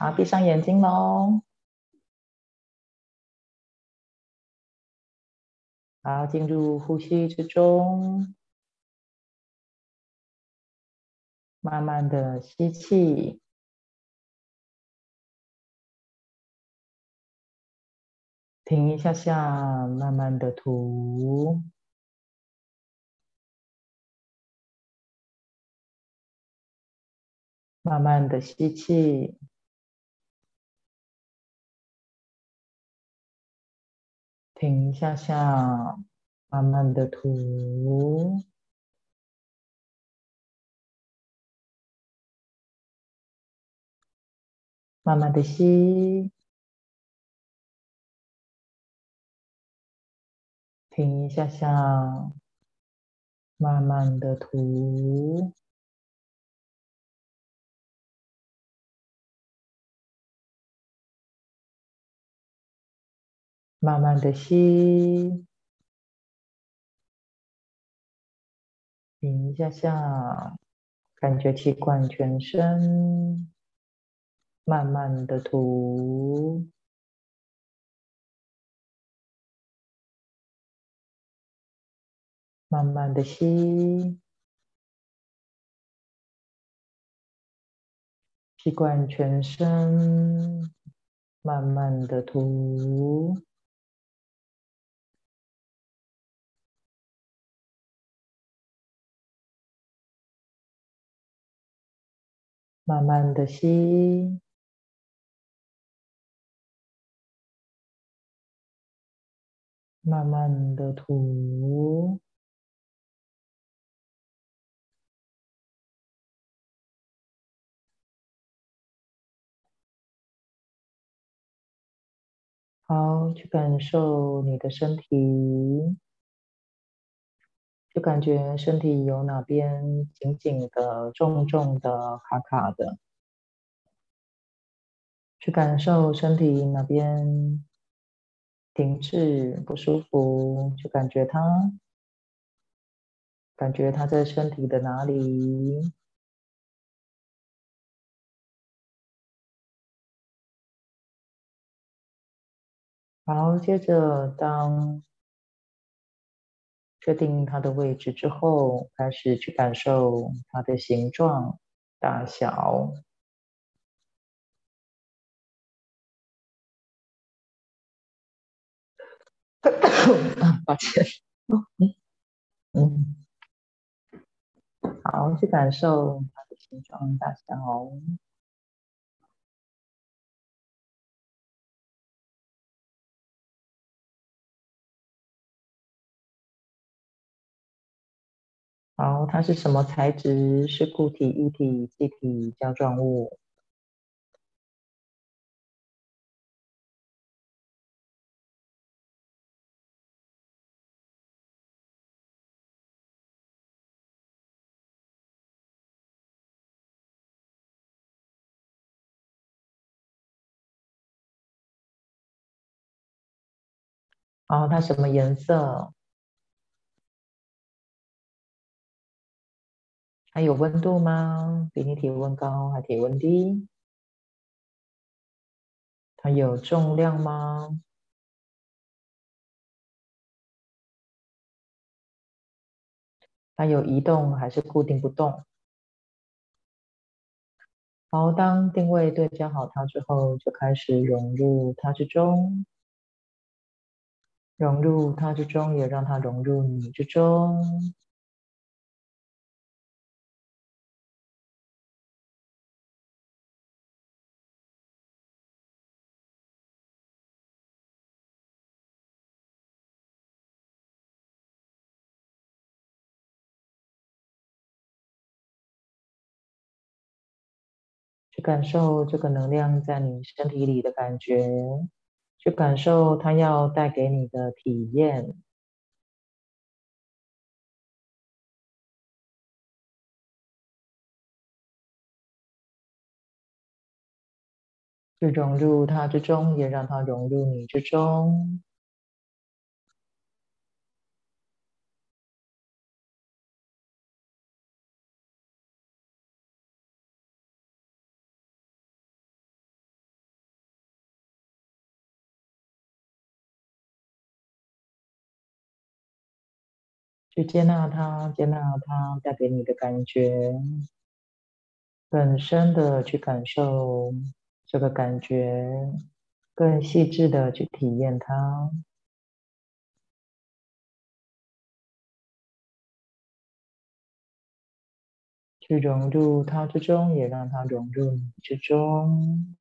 好，闭上眼睛喽。好，进入呼吸之中，慢慢的吸气，停一下下，慢慢的吐。慢慢的吸气，停一下下，慢慢的吐，慢慢的吸，停一下下，慢慢的吐。慢慢的吸，停一下下，感觉气贯全身，慢慢的吐，慢慢的吸，气贯全身，慢慢的吐。慢慢的吸，慢慢的吐。好，去感受你的身体。就感觉身体有哪边紧紧的、重重的、卡卡的，去感受身体哪边停滞不舒服，去感觉它，感觉它在身体的哪里。好，接着当。确定它的位置之后，开始去感受它的形状、大小。抱歉，嗯嗯，好，去感受它的形状、大小。好，它是什么材质？是固体、液体、气体、胶状物？哦，它什么颜色？它有温度吗？比你体温高还体温低？它有重量吗？它有移动还是固定不动？好，当定位对焦好它之后，就开始融入它之中，融入它之中，也让它融入你之中。感受这个能量在你身体里的感觉，去感受它要带给你的体验，去融入它之中，也让它融入你之中。去接纳它，接纳它带给你的感觉，更深的去感受这个感觉，更细致的去体验它。去融入它之中，也让它融入你之中。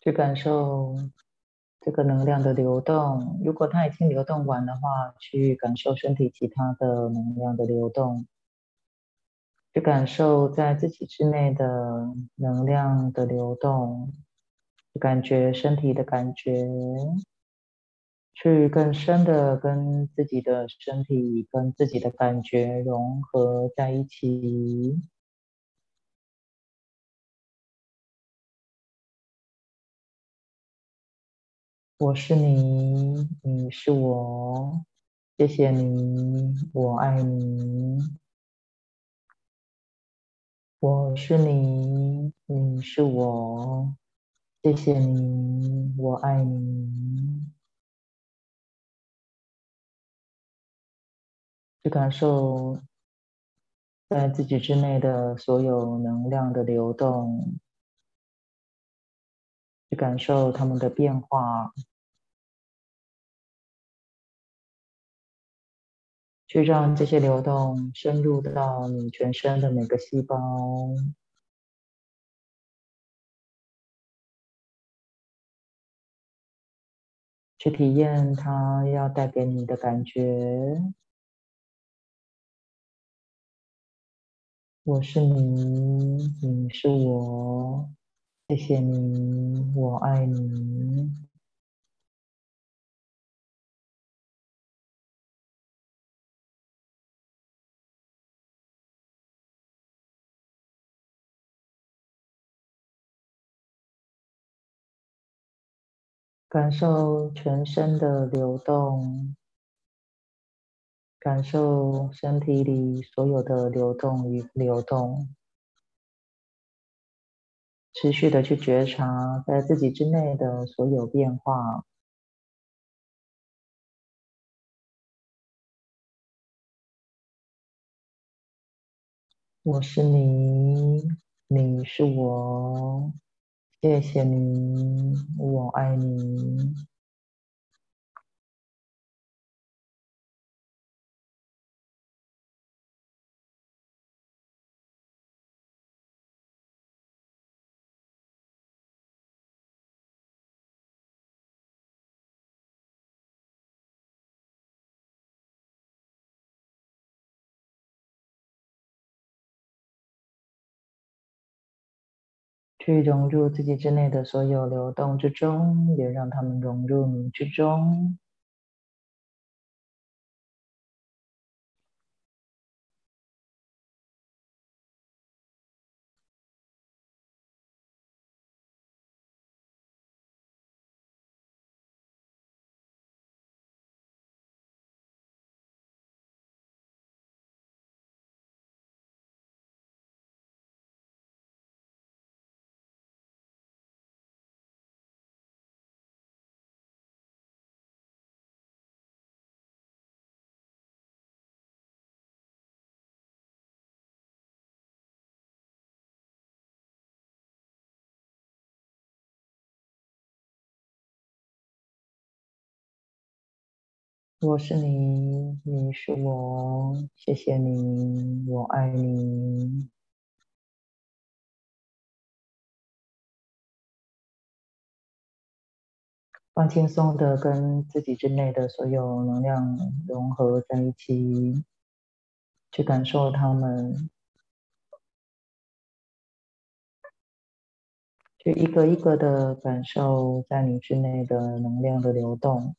去感受这个能量的流动。如果它已经流动完的话，去感受身体其他的能量的流动。去感受在自己之内的能量的流动，感觉身体的感觉，去更深的跟自己的身体、跟自己的感觉融合在一起。我是你，你是我，谢谢你，我爱你。我是你，你是我，谢谢你，我爱你。去感受在自己之内的所有能量的流动。去感受它们的变化，去让这些流动深入到你全身的每个细胞，去体验它要带给你的感觉。我是你，你是我。谢谢你，我爱你。感受全身的流动，感受身体里所有的流动与流动。持续的去觉察在自己之内的所有变化。我是你，你是我，谢谢你，我爱你。去融入自己之内的所有流动之中，也让他们融入你之中。我是你，你是我，谢谢你，我爱你。放轻松的跟自己之内的所有能量融合在一起，去感受它们，去一个一个的感受在你之内的能量的流动。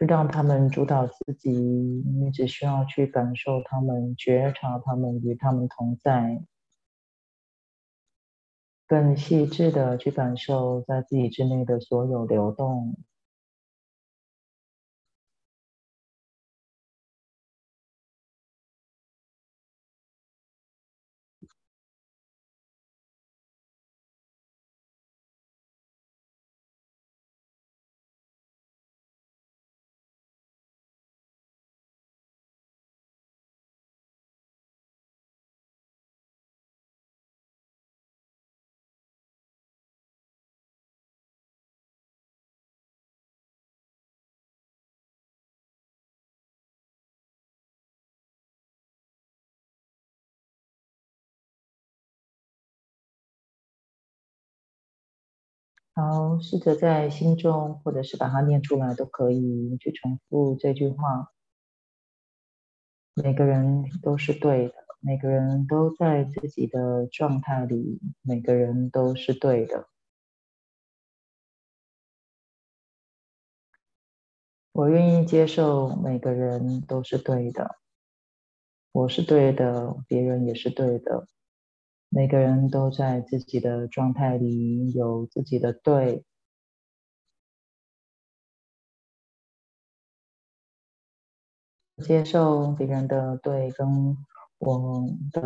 就让他们主导自己，你只需要去感受他们，觉察他们，与他们同在，更细致的去感受在自己之内的所有流动。好，试着在心中，或者是把它念出来都可以，去重复这句话。每个人都是对的，每个人都在自己的状态里，每个人都是对的。我愿意接受每个人都是对的，我是对的，别人也是对的。每个人都在自己的状态里有自己的对，接受别人的对跟我的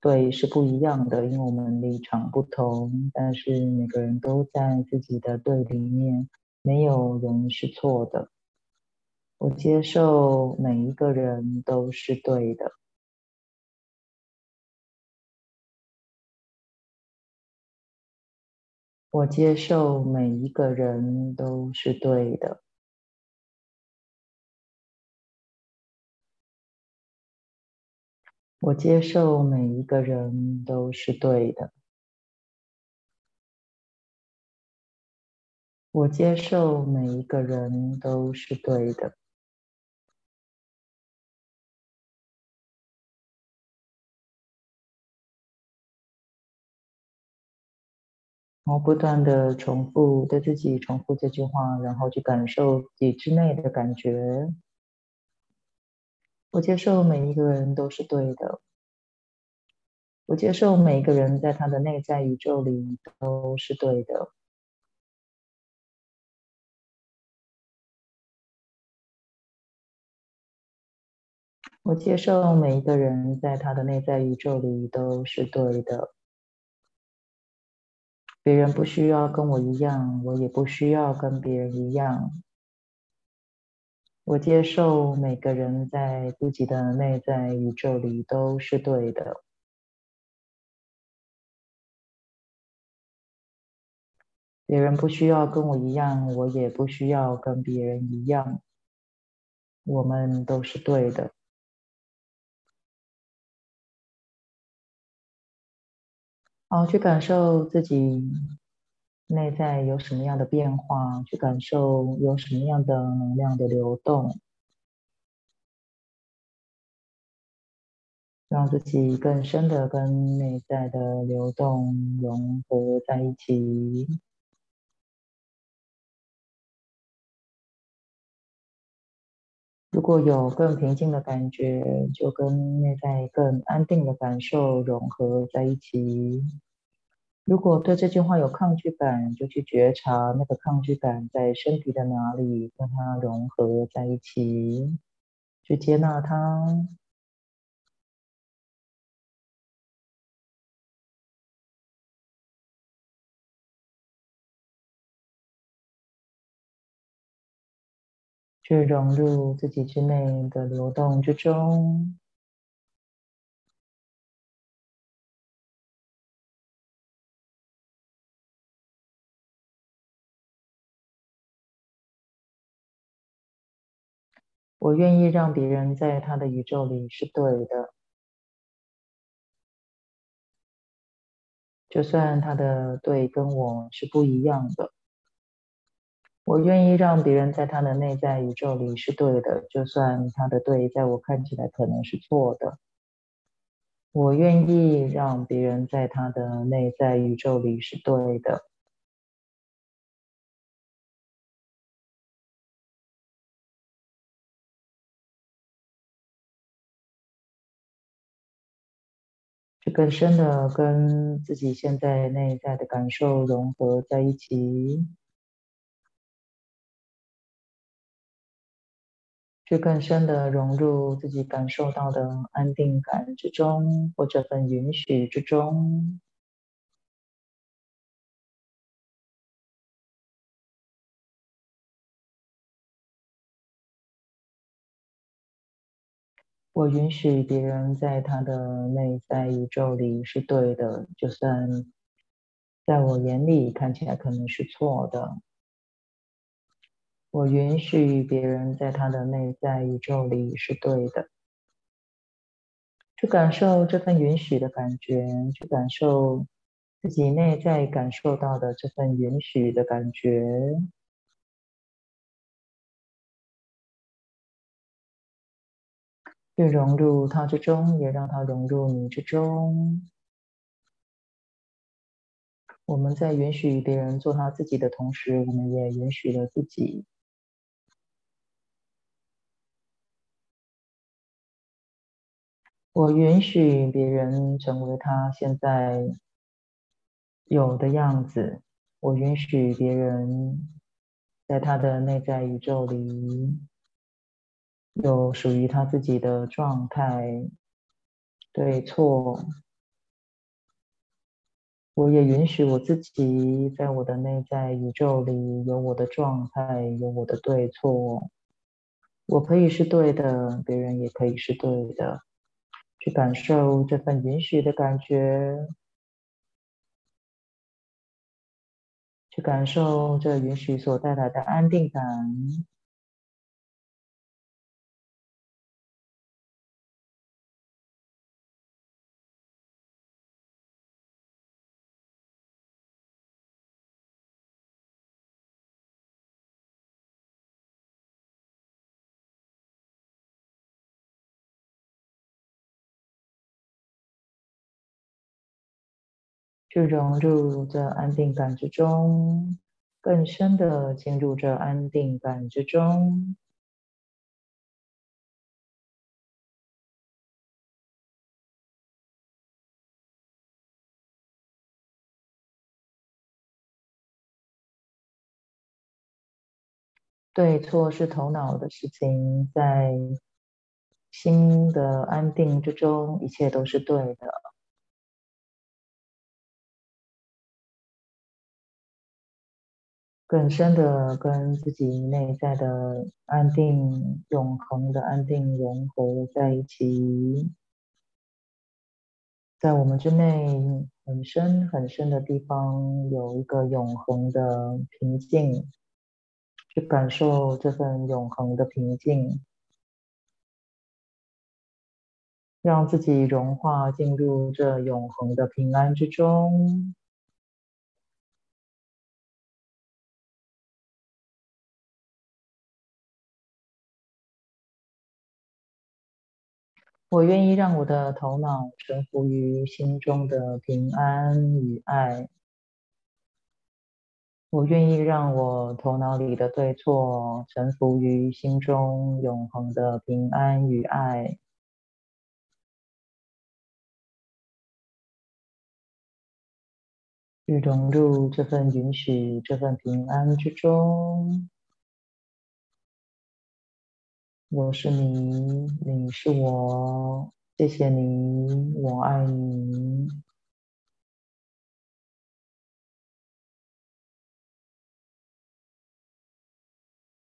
对是不一样的，因为我们立场不同。但是每个人都在自己的对里面，没有人是错的。我接受每一个人都是对的。我接受每一个人都是对的。我接受每一个人都是对的。我接受每一个人都是对的。然后不断的重复对自己重复这句话，然后去感受自己之内的感觉。我接受每一个人都是对的。我接受每一个人在他的内在宇宙里都是对的。我接受每一个人在他的内在宇宙里都是对的。别人不需要跟我一样，我也不需要跟别人一样。我接受每个人在自己的内在宇宙里都是对的。别人不需要跟我一样，我也不需要跟别人一样。我们都是对的。哦，去感受自己内在有什么样的变化，去感受有什么样的能量的流动，让自己更深的跟内在的流动融合在一起。如果有更平静的感觉，就跟内在更安定的感受融合在一起。如果对这句话有抗拒感，就去觉察那个抗拒感在身体的哪里，跟它融合在一起，去接纳它。去融入自己之内的流动之中。我愿意让别人在他的宇宙里是对的，就算他的对跟我是不一样的。我愿意让别人在他的内在宇宙里是对的，就算他的对在我看起来可能是错的。我愿意让别人在他的内在宇宙里是对的，去更深的跟自己现在内在的感受融合在一起。去更深的融入自己感受到的安定感之中，或这份允许之中。我允许别人在他的内在宇宙里是对的，就算在我眼里看起来可能是错的。我允许别人在他的内在宇宙里是对的，去感受这份允许的感觉，去感受自己内在感受到的这份允许的感觉，去融入他之中，也让他融入你之中。我们在允许别人做他自己的同时，我们也允许了自己。我允许别人成为他现在有的样子。我允许别人在他的内在宇宙里有属于他自己的状态、对错。我也允许我自己在我的内在宇宙里有我的状态、有我的对错。我可以是对的，别人也可以是对的。去感受这份允许的感觉，去感受这允许所带来的安定感，去融入这安定感之中，更深的进入这安定感之中。对错是头脑的事情，在心的安定之中，一切都是对的。更深的跟自己内在的安定、永恒的安定融合在一起，在我们之内很深很深的地方有一个永恒的平静，去感受这份永恒的平静，让自己融化进入这永恒的平安之中。我愿意让我的头脑臣服于心中的平安与爱。我愿意让我头脑里的对错臣服于心中永恒的平安与爱，去融入这份允许、这份平安之中。我是你，你是我，谢谢你，我爱你。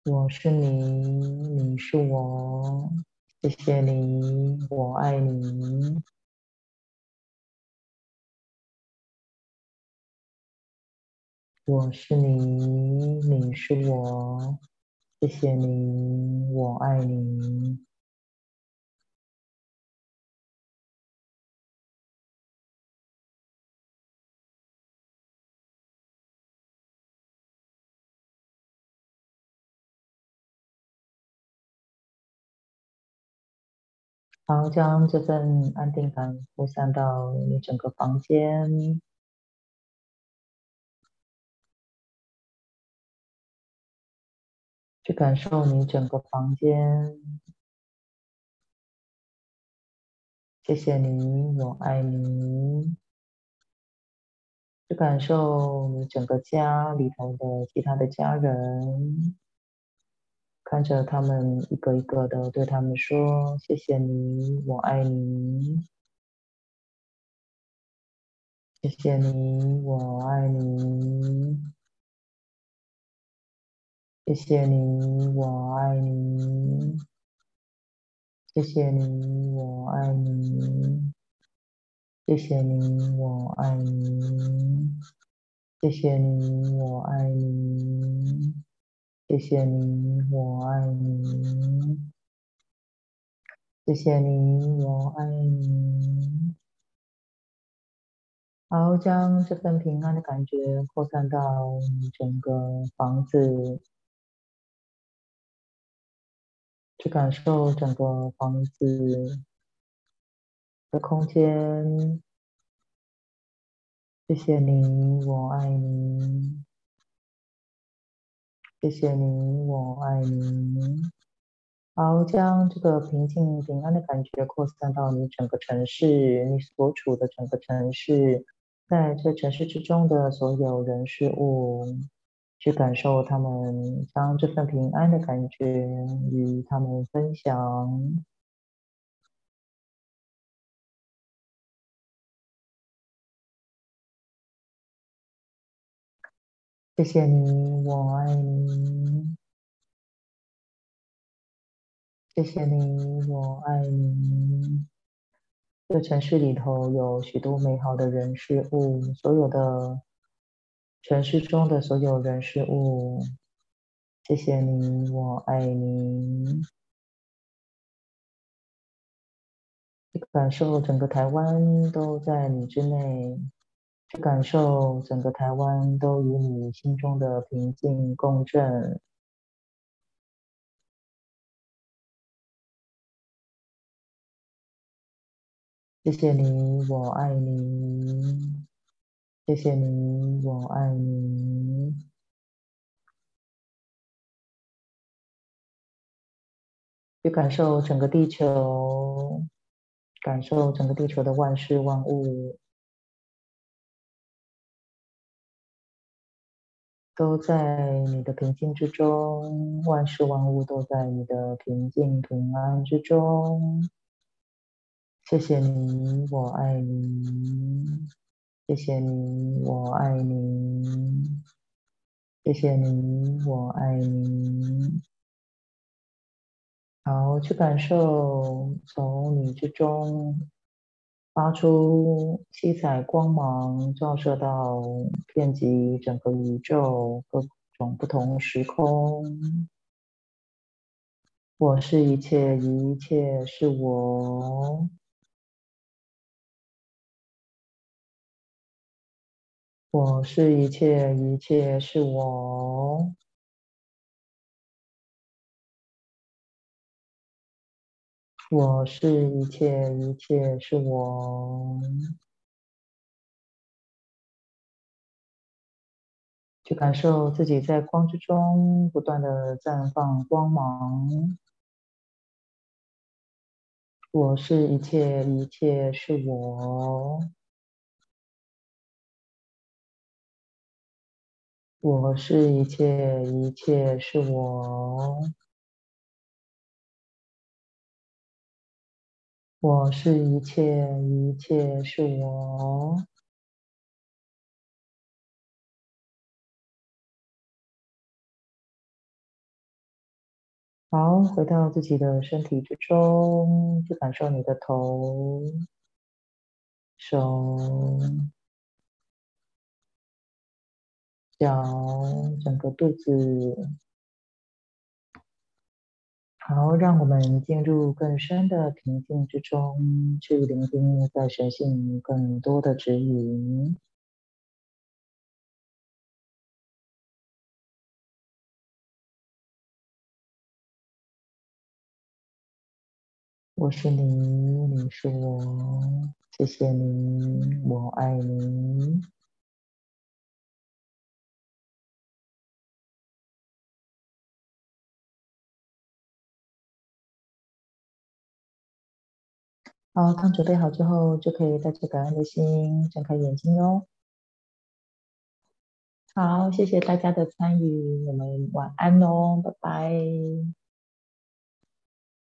我是你，你是我，谢谢你，我爱你。我是你，你是我。谢谢你，我爱你。好，将这份安定感扩散到你整个房间，感受你整个房间。谢谢你，我爱你。去感受你整个家里头的其他的家人。看着他们一个一个的对他们说：“谢谢你，我爱你。”谢谢你，我爱你。谢谢你，我爱你。谢谢你，我爱你。谢谢你，我爱你。谢谢你，我爱你。谢谢你，我爱你。谢谢你，我爱你。好，将这份平安的感觉扩散到整个房子，去感受整个房子的空间。谢谢你，我爱你。谢谢你，我爱你。好，将这个平静、平安的感觉扩散到你整个城市，你所处的整个城市，在这城市之中的所有人事物，去感受他们，将这份平安的感觉与他们分享。谢谢你，我爱你。谢谢你，我爱你。这城市里头有许多美好的人事物，所有的城市中的所有人事物。谢谢你，我爱你。感受整个台湾都在你之内。去感受整个台湾都与你心中的平静共振。谢谢你，我爱你。谢谢你，我爱你。去感受整个地球，感受整个地球的万事万物。都在你的平静之中，万事万物都在你的平静平安之中。谢谢你，我爱你。谢谢你，我爱你。谢谢你，我爱你。好，去感受从你之中。发出七彩光芒，照射到遍及整个宇宙各种不同时空。我是一切，一切是我。我是一切，一切是我。我是一切，一切是我。去感受自己在光之中不断的绽放光芒。我是一切，一切是我。我是一切，一切是我。我是一切，一切是我。好，回到自己的身体之中，去感受你的头、手、脚，整个肚子。好，让我们进入更深的平静之中，去聆听在神性更多的指引。我是你，你是我，谢谢你，我爱你。好，当准备好之后，就可以带着感恩的心睁开眼睛哟。好，谢谢大家的参与，我们晚安喽，拜拜。